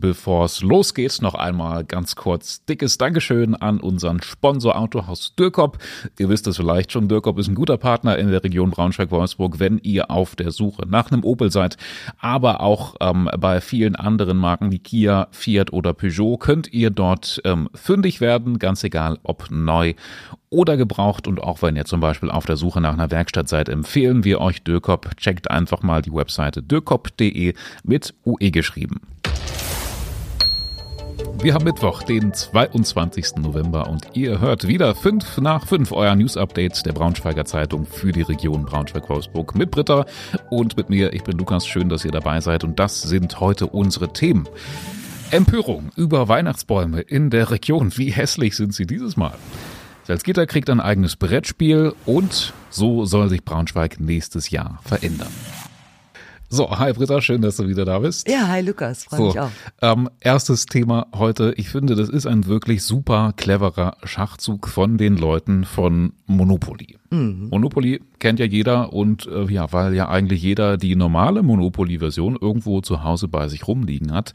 bevor es losgeht, noch einmal ganz kurz dickes Dankeschön an unseren Sponsor Autohaus Dürkop. Ihr wisst es vielleicht schon, Dürkop ist ein guter Partner in der Region Braunschweig-Wolfsburg, wenn ihr auf der Suche nach einem Opel seid, aber auch ähm, bei vielen anderen Marken wie Kia, Fiat oder Peugeot könnt ihr dort ähm, fündig werden, ganz egal ob neu oder gebraucht. Und auch wenn ihr zum Beispiel auf der Suche nach einer Werkstatt seid, empfehlen wir euch Dürkop. Checkt einfach mal die Webseite dürkop.de mit UE geschrieben. Wir haben Mittwoch, den 22. November und ihr hört wieder 5 nach 5 euer News-Update der Braunschweiger Zeitung für die Region Braunschweig-Wolfsburg mit Britta und mit mir. Ich bin Lukas. Schön, dass ihr dabei seid und das sind heute unsere Themen. Empörung über Weihnachtsbäume in der Region. Wie hässlich sind sie dieses Mal? Salzgitter kriegt ein eigenes Brettspiel und so soll sich Braunschweig nächstes Jahr verändern. So, hi Britta, schön, dass du wieder da bist. Ja, hi Lukas, freue so, mich auch. Ähm, erstes Thema heute. Ich finde, das ist ein wirklich super cleverer Schachzug von den Leuten von Monopoly. Mhm. Monopoly kennt ja jeder und äh, ja, weil ja eigentlich jeder die normale Monopoly-Version irgendwo zu Hause bei sich rumliegen hat,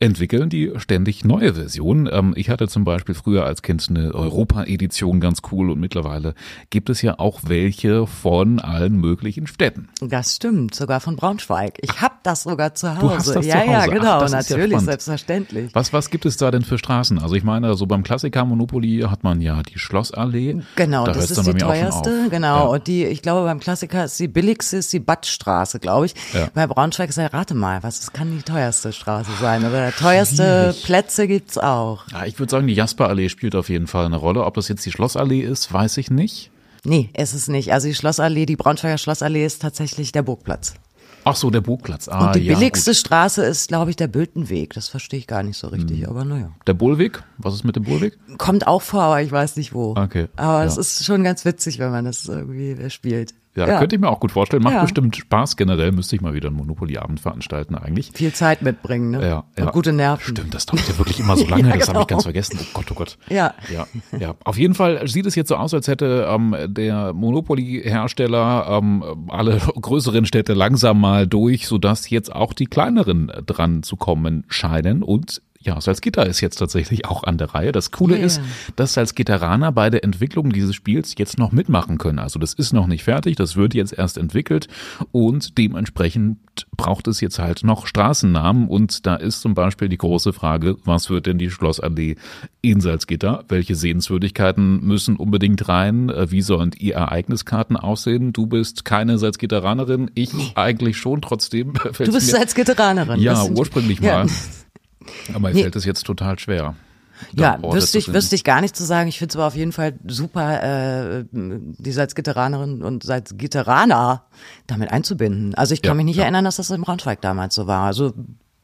entwickeln die ständig neue Versionen. Ähm, ich hatte zum Beispiel früher als Kind eine Europa-Edition ganz cool und mittlerweile gibt es ja auch welche von allen möglichen Städten. Das stimmt, sogar von Braunschweig. Ich habe das sogar zu Hause. Du hast das ja, zu Hause. ja, genau, Ach, natürlich, ja selbstverständlich. Was, was gibt es da denn für Straßen? Also ich meine, so beim Klassiker Monopoly hat man ja die Schlossallee. Genau, da das ist die teuerste. Genau, ja. und die, ich glaube, beim Klassiker ist die billigste, ist die Badstraße, glaube ich. Ja. Bei Braunschweig ist ja, rate mal, was kann die teuerste Straße sein? Oder teuerste Schwierig. Plätze gibt's auch. Ja, ich würde sagen, die Jasperallee spielt auf jeden Fall eine Rolle. Ob das jetzt die Schlossallee ist, weiß ich nicht. Nee, ist es nicht. Also die Schlossallee, die Braunschweiger Schlossallee ist tatsächlich der Burgplatz. Ach so, der Burgplatz. Ah, Und die ja, billigste gut. Straße ist, glaube ich, der Bültenweg. Das verstehe ich gar nicht so richtig, mhm. aber naja. Der Bullweg? Was ist mit dem Bullweg? Kommt auch vor, aber ich weiß nicht wo. Okay. Aber es ist schon ganz witzig, wenn man das irgendwie spielt. Ja, ja, könnte ich mir auch gut vorstellen. Macht ja. bestimmt Spaß generell. Müsste ich mal wieder einen Monopoly-Abend veranstalten eigentlich. Viel Zeit mitbringen, ne? Ja, ja. Und gute Nerven. Stimmt, das dauert ja wirklich immer so lange. ja, genau. Das habe ich ganz vergessen. Oh Gott, oh Gott. Ja. ja. Ja. Auf jeden Fall sieht es jetzt so aus, als hätte ähm, der Monopoly-Hersteller ähm, alle größeren Städte langsam mal durch, sodass jetzt auch die kleineren dran zu kommen scheinen. Und ja, Salzgitter ist jetzt tatsächlich auch an der Reihe. Das Coole yeah. ist, dass Salzgitteraner bei der Entwicklung dieses Spiels jetzt noch mitmachen können. Also das ist noch nicht fertig, das wird jetzt erst entwickelt und dementsprechend braucht es jetzt halt noch Straßennamen und da ist zum Beispiel die große Frage, was wird denn die Schlossallee in Salzgitter? Welche Sehenswürdigkeiten müssen unbedingt rein? Wie sollen die Ereigniskarten aussehen? Du bist keine Salzgitteranerin, ich eigentlich schon trotzdem. Du bist Salzgitteranerin. Ja, ursprünglich mal. Ja. Aber mir nee. fällt es jetzt total schwer. Ja, wüsste ich, wüsste ich gar nicht zu sagen. Ich finde es aber auf jeden Fall super, äh, die Salzgitteranerin und Salzgitteraner damit einzubinden. Also ich kann ja, mich nicht ja. erinnern, dass das im Braunschweig damals so war. Also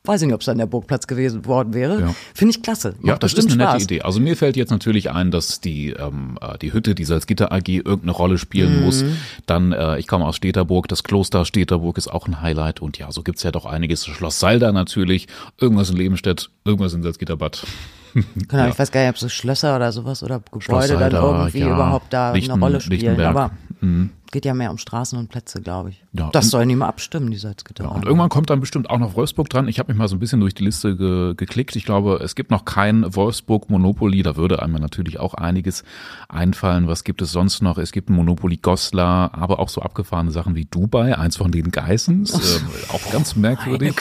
weiß ich nicht, ob es dann der Burgplatz gewesen worden wäre. Ja. Finde ich klasse. Macht ja, das ist eine Spaß. nette Idee. Also mir fällt jetzt natürlich ein, dass die ähm, äh, die Hütte, die Salzgitter AG irgendeine Rolle spielen mhm. muss. Dann, äh, ich komme aus Steterburg, das Kloster Steterburg ist auch ein Highlight und ja, so gibt's ja doch einiges. Schloss Salda natürlich, irgendwas in Lebenstedt, irgendwas in Salzgitterbad. Genau, ja. ich weiß gar nicht, ob so Schlösser oder sowas oder Gebäude dann irgendwie ja, überhaupt da Lichten, eine Rolle spielen. Aber mhm. geht ja mehr um Straßen und Plätze, glaube ich. Ja, das sollen die mal abstimmen, die Salzgitter. Ja, und irgendwann kommt dann bestimmt auch noch Wolfsburg dran. Ich habe mich mal so ein bisschen durch die Liste ge geklickt. Ich glaube, es gibt noch kein Wolfsburg Monopoly. Da würde einem natürlich auch einiges einfallen. Was gibt es sonst noch? Es gibt ein Monopoly Goslar, aber auch so abgefahrene Sachen wie Dubai, eins von den Geissens. äh, auch ganz merkwürdig.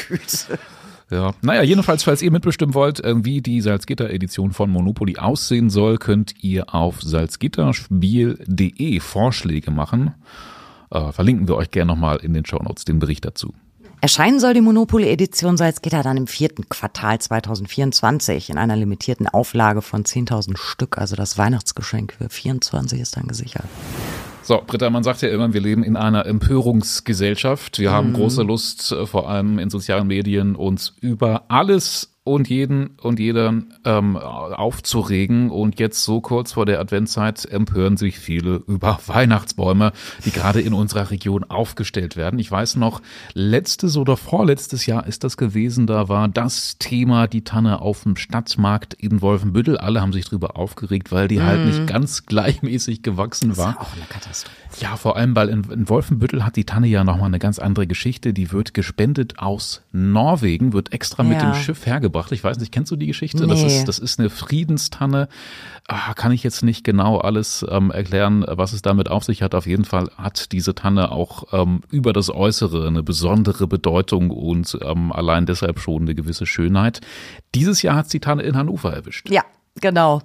Ja, naja, jedenfalls, falls ihr mitbestimmen wollt, wie die Salzgitter-Edition von Monopoly aussehen soll, könnt ihr auf salzgitterspiel.de Vorschläge machen. Äh, verlinken wir euch gerne nochmal in den Shownotes den Bericht dazu. Erscheinen soll die Monopoly-Edition Salzgitter dann im vierten Quartal 2024 in einer limitierten Auflage von 10.000 Stück. Also das Weihnachtsgeschenk für 24 ist dann gesichert. So, Britta, man sagt ja immer, wir leben in einer Empörungsgesellschaft. Wir mhm. haben große Lust, äh, vor allem in sozialen Medien, uns über alles und jeden und jeder ähm, aufzuregen. Und jetzt so kurz vor der Adventszeit empören sich viele über Weihnachtsbäume, die gerade in unserer Region aufgestellt werden. Ich weiß noch, letztes oder vorletztes Jahr ist das gewesen, da war das Thema die Tanne auf dem Stadtmarkt in Wolfenbüttel. Alle haben sich drüber aufgeregt, weil die halt mhm. halt nicht ganz gleichmäßig gewachsen war. Das ist auch eine Katastrophe. Ja, vor allem, weil in, in Wolfenbüttel hat die Tanne ja nochmal eine ganz andere Geschichte. Die wird gespendet aus Norwegen, wird extra ja. mit dem Schiff hergebracht mitgebracht. Ich weiß nicht, kennst du die Geschichte? Nee. Das, ist, das ist eine Friedenstanne. Ah, kann ich jetzt nicht genau alles ähm, erklären, was es damit auf sich hat. Auf jeden Fall hat diese Tanne auch ähm, über das Äußere eine besondere Bedeutung und ähm, allein deshalb schon eine gewisse Schönheit. Dieses Jahr hat die Tanne in Hannover erwischt. Ja, genau.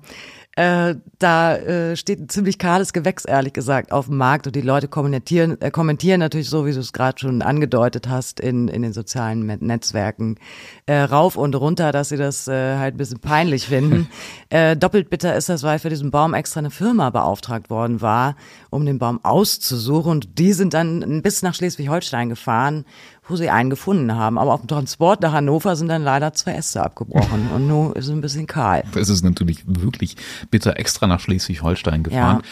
Äh, da äh, steht ein ziemlich kahles Gewächs, ehrlich gesagt, auf dem Markt und die Leute kommentieren, äh, kommentieren natürlich so, wie du es gerade schon angedeutet hast, in, in den sozialen Netzwerken äh, rauf und runter, dass sie das äh, halt ein bisschen peinlich finden. äh, doppelt bitter ist das, weil für diesen Baum extra eine Firma beauftragt worden war, um den Baum auszusuchen und die sind dann bis nach Schleswig-Holstein gefahren wo sie einen gefunden haben. Aber auf dem Transport nach Hannover sind dann leider zwei Äste abgebrochen und nun ist es ein bisschen kahl. Es ist natürlich wirklich bitter extra nach Schleswig-Holstein gefahren.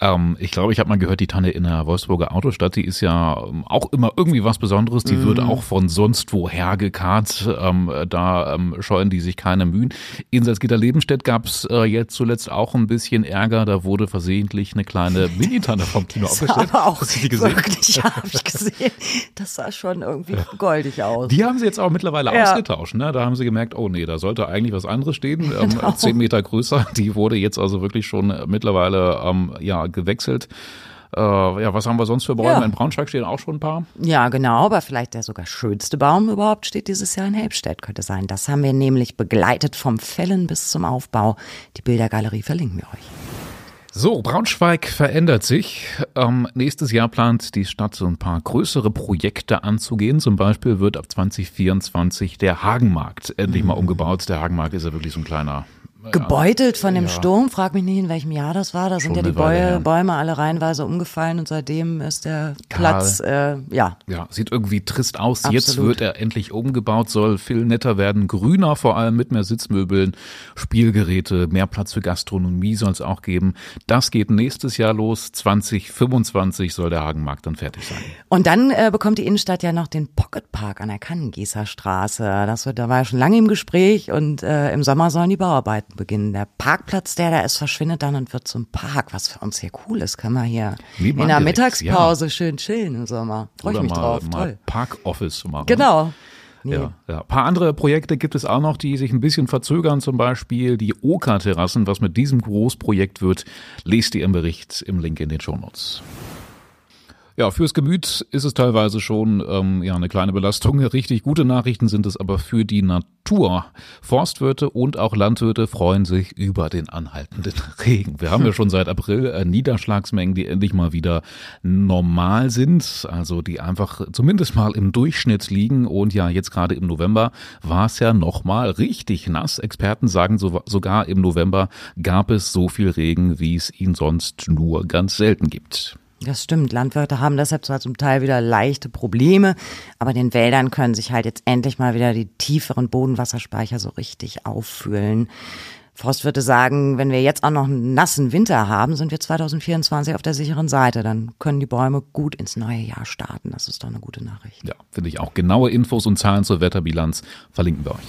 Ja. Ähm, ich glaube, ich habe mal gehört, die Tanne in der Wolfsburger Autostadt, die ist ja ähm, auch immer irgendwie was Besonderes. Die mm. wird auch von sonst woher gekarrt. Ähm, da ähm, scheuen die sich keine Mühen. In Salzgitter-Lebenstedt gab es äh, jetzt zuletzt auch ein bisschen Ärger. Da wurde versehentlich eine kleine Mini-Tanne vom Kino aufgestellt. Aber auch Hast du die gesehen? wirklich, ja, habe ich gesehen. Das sah schon irgendwie irgendwie goldig aus. Die haben sie jetzt auch mittlerweile ja. ausgetauscht. Ne? Da haben sie gemerkt, oh nee, da sollte eigentlich was anderes stehen. Ähm, genau. Zehn Meter größer. Die wurde jetzt also wirklich schon mittlerweile ähm, ja gewechselt. Äh, ja, was haben wir sonst für Bäume? Ja. In Braunschweig stehen auch schon ein paar. Ja, genau, aber vielleicht der sogar schönste Baum überhaupt steht dieses Jahr in Helbstedt, könnte sein. Das haben wir nämlich begleitet vom Fällen bis zum Aufbau. Die Bildergalerie verlinken wir euch. So, Braunschweig verändert sich. Ähm, nächstes Jahr plant die Stadt so ein paar größere Projekte anzugehen. Zum Beispiel wird ab 2024 der Hagenmarkt endlich mal mhm. umgebaut. Der Hagenmarkt ist ja wirklich so ein kleiner Gebeutelt von dem ja. Sturm, frag mich nicht, in welchem Jahr das war. Da sind ja die Bäume, Bäume alle reihenweise umgefallen und seitdem ist der Platz, äh, ja. Ja, sieht irgendwie trist aus. Absolut. Jetzt wird er endlich umgebaut, soll viel netter werden, grüner vor allem mit mehr Sitzmöbeln, Spielgeräte, mehr Platz für Gastronomie soll es auch geben. Das geht nächstes Jahr los. 2025 soll der Hagenmarkt dann fertig sein. Und dann äh, bekommt die Innenstadt ja noch den Pocket Park an der Kannengießer Straße. Das wird, da war ja schon lange im Gespräch und äh, im Sommer sollen die Bauarbeiten beginnen. Der Parkplatz, der da ist, verschwindet dann und wird zum Park, was für uns hier cool ist. Können wir hier in der direkt, Mittagspause ja. schön chillen im Sommer. Freue ich mich mal, drauf. Mal Toll. Park-Office machen. Genau. Nee. Ja, ja. Ein paar andere Projekte gibt es auch noch, die sich ein bisschen verzögern. Zum Beispiel die Oka-Terrassen. Was mit diesem Großprojekt wird, lest ihr im Bericht im Link in den Show Notes. Ja, fürs Gemüt ist es teilweise schon ähm, ja eine kleine Belastung. Richtig gute Nachrichten sind es aber für die Natur. Forstwirte und auch Landwirte freuen sich über den anhaltenden Regen. Wir haben ja schon seit April äh, Niederschlagsmengen, die endlich mal wieder normal sind, also die einfach zumindest mal im Durchschnitt liegen. Und ja, jetzt gerade im November war es ja noch mal richtig nass. Experten sagen so, sogar im November gab es so viel Regen, wie es ihn sonst nur ganz selten gibt. Das stimmt. Landwirte haben deshalb zwar zum Teil wieder leichte Probleme, aber den Wäldern können sich halt jetzt endlich mal wieder die tieferen Bodenwasserspeicher so richtig auffüllen. Forstwirte sagen, wenn wir jetzt auch noch einen nassen Winter haben, sind wir 2024 auf der sicheren Seite. Dann können die Bäume gut ins neue Jahr starten. Das ist doch eine gute Nachricht. Ja, finde ich auch. Genaue Infos und Zahlen zur Wetterbilanz verlinken wir euch.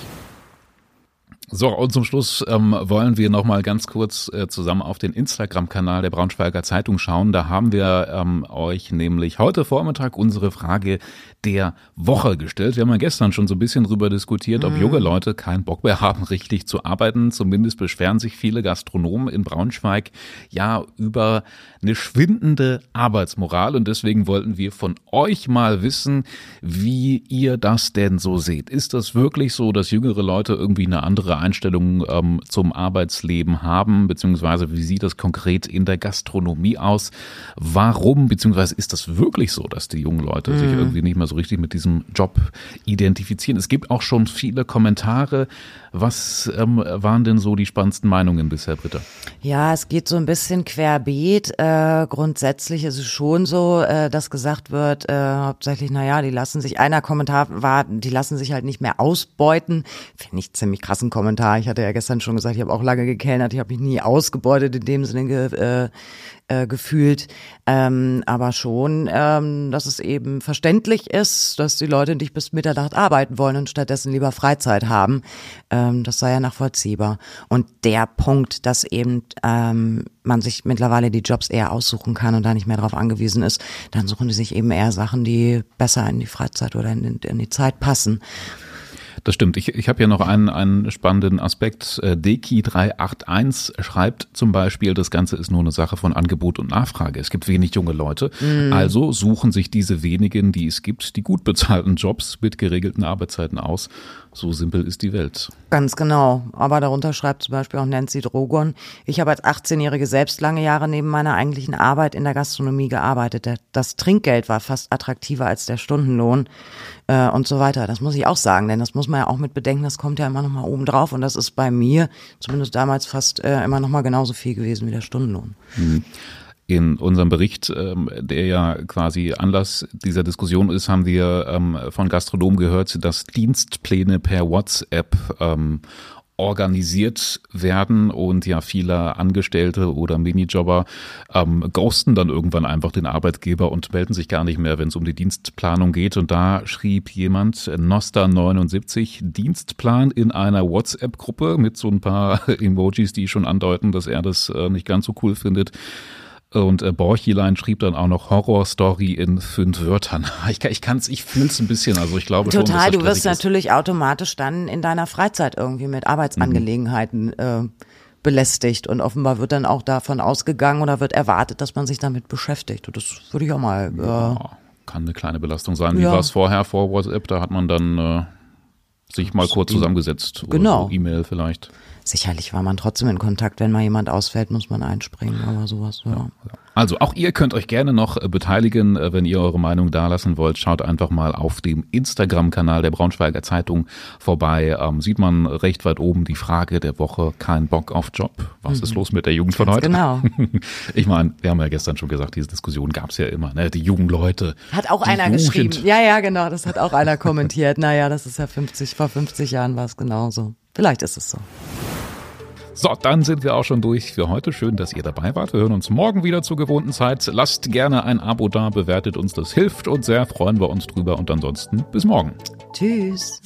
So, und zum Schluss ähm, wollen wir noch mal ganz kurz äh, zusammen auf den Instagram-Kanal der Braunschweiger Zeitung schauen. Da haben wir ähm, euch nämlich heute Vormittag unsere Frage der Woche gestellt. Wir haben ja gestern schon so ein bisschen drüber diskutiert, ob mhm. junge Leute keinen Bock mehr haben, richtig zu arbeiten. Zumindest beschweren sich viele Gastronomen in Braunschweig ja über eine schwindende Arbeitsmoral. Und deswegen wollten wir von euch mal wissen, wie ihr das denn so seht. Ist das wirklich so, dass jüngere Leute irgendwie eine andere Einstellung ähm, zum Arbeitsleben haben, beziehungsweise wie sieht das konkret in der Gastronomie aus? Warum, beziehungsweise ist das wirklich so, dass die jungen Leute mhm. sich irgendwie nicht mehr so richtig mit diesem Job identifizieren? Es gibt auch schon viele Kommentare. Was ähm, waren denn so die spannendsten Meinungen bisher, Britta? Ja, es geht so ein bisschen querbeet. Äh, grundsätzlich ist es schon so, äh, dass gesagt wird, äh, hauptsächlich, naja, die lassen sich, einer Kommentar war, die lassen sich halt nicht mehr ausbeuten. Finde ich ziemlich krassen Kommentar Kommentar. Ich hatte ja gestern schon gesagt, ich habe auch lange gekellnert, ich habe mich nie ausgebeutet in dem Sinne ge, äh, äh, gefühlt, ähm, aber schon, ähm, dass es eben verständlich ist, dass die Leute nicht bis Mitternacht arbeiten wollen und stattdessen lieber Freizeit haben. Ähm, das sei ja nachvollziehbar. Und der Punkt, dass eben ähm, man sich mittlerweile die Jobs eher aussuchen kann und da nicht mehr darauf angewiesen ist, dann suchen die sich eben eher Sachen, die besser in die Freizeit oder in, in die Zeit passen. Das stimmt. Ich, ich habe ja noch einen, einen spannenden Aspekt. Äh, Deki381 schreibt zum Beispiel, das Ganze ist nur eine Sache von Angebot und Nachfrage. Es gibt wenig junge Leute. Mm. Also suchen sich diese wenigen, die es gibt, die gut bezahlten Jobs mit geregelten Arbeitszeiten aus. So simpel ist die Welt. Ganz genau. Aber darunter schreibt zum Beispiel auch Nancy Drogon. Ich habe als 18-Jährige selbst lange Jahre neben meiner eigentlichen Arbeit in der Gastronomie gearbeitet. Das Trinkgeld war fast attraktiver als der Stundenlohn äh, und so weiter. Das muss ich auch sagen, denn das muss man ja auch mit bedenken. Das kommt ja immer noch mal oben drauf und das ist bei mir zumindest damals fast äh, immer noch mal genauso viel gewesen wie der Stundenlohn. Mhm. In unserem Bericht, ähm, der ja quasi Anlass dieser Diskussion ist, haben wir ähm, von Gastronomen gehört, dass Dienstpläne per WhatsApp ähm, organisiert werden und ja viele Angestellte oder Minijobber ähm, ghosten dann irgendwann einfach den Arbeitgeber und melden sich gar nicht mehr, wenn es um die Dienstplanung geht. Und da schrieb jemand, Nosta79, Dienstplan in einer WhatsApp-Gruppe mit so ein paar Emojis, die schon andeuten, dass er das äh, nicht ganz so cool findet. Und äh, Borchilein schrieb dann auch noch Horrorstory in fünf Wörtern. Ich, ich kann's, ich fühl's ein bisschen. Also ich glaube Total, schon, dass du wirst ist. natürlich automatisch dann in deiner Freizeit irgendwie mit Arbeitsangelegenheiten mhm. äh, belästigt und offenbar wird dann auch davon ausgegangen oder wird erwartet, dass man sich damit beschäftigt. Und das würde ich auch mal. Äh, ja, kann eine kleine Belastung sein. Wie ja. war es vorher vor WhatsApp? Da hat man dann äh, sich mal kurz zusammengesetzt. Genau. So E-Mail vielleicht. Sicherlich war man trotzdem in Kontakt. Wenn mal jemand ausfällt, muss man einspringen, aber sowas, ja. Also auch ihr könnt euch gerne noch äh, beteiligen, äh, wenn ihr eure Meinung dalassen wollt. Schaut einfach mal auf dem Instagram-Kanal der Braunschweiger Zeitung vorbei. Ähm, sieht man recht weit oben die Frage der Woche, kein Bock auf Job. Was mhm. ist los mit der Jugend von heute? Genau. Ich meine, wir haben ja gestern schon gesagt, diese Diskussion gab es ja immer. Ne? Die jungen Leute. Hat auch einer Jugend. geschrieben. Ja, ja, genau. Das hat auch einer kommentiert. Naja, das ist ja 50, vor 50 Jahren war es genauso. Vielleicht ist es so. So, dann sind wir auch schon durch für heute. Schön, dass ihr dabei wart. Wir hören uns morgen wieder zur gewohnten Zeit. Lasst gerne ein Abo da, bewertet uns, das hilft uns sehr, freuen wir uns drüber und ansonsten bis morgen. Tschüss.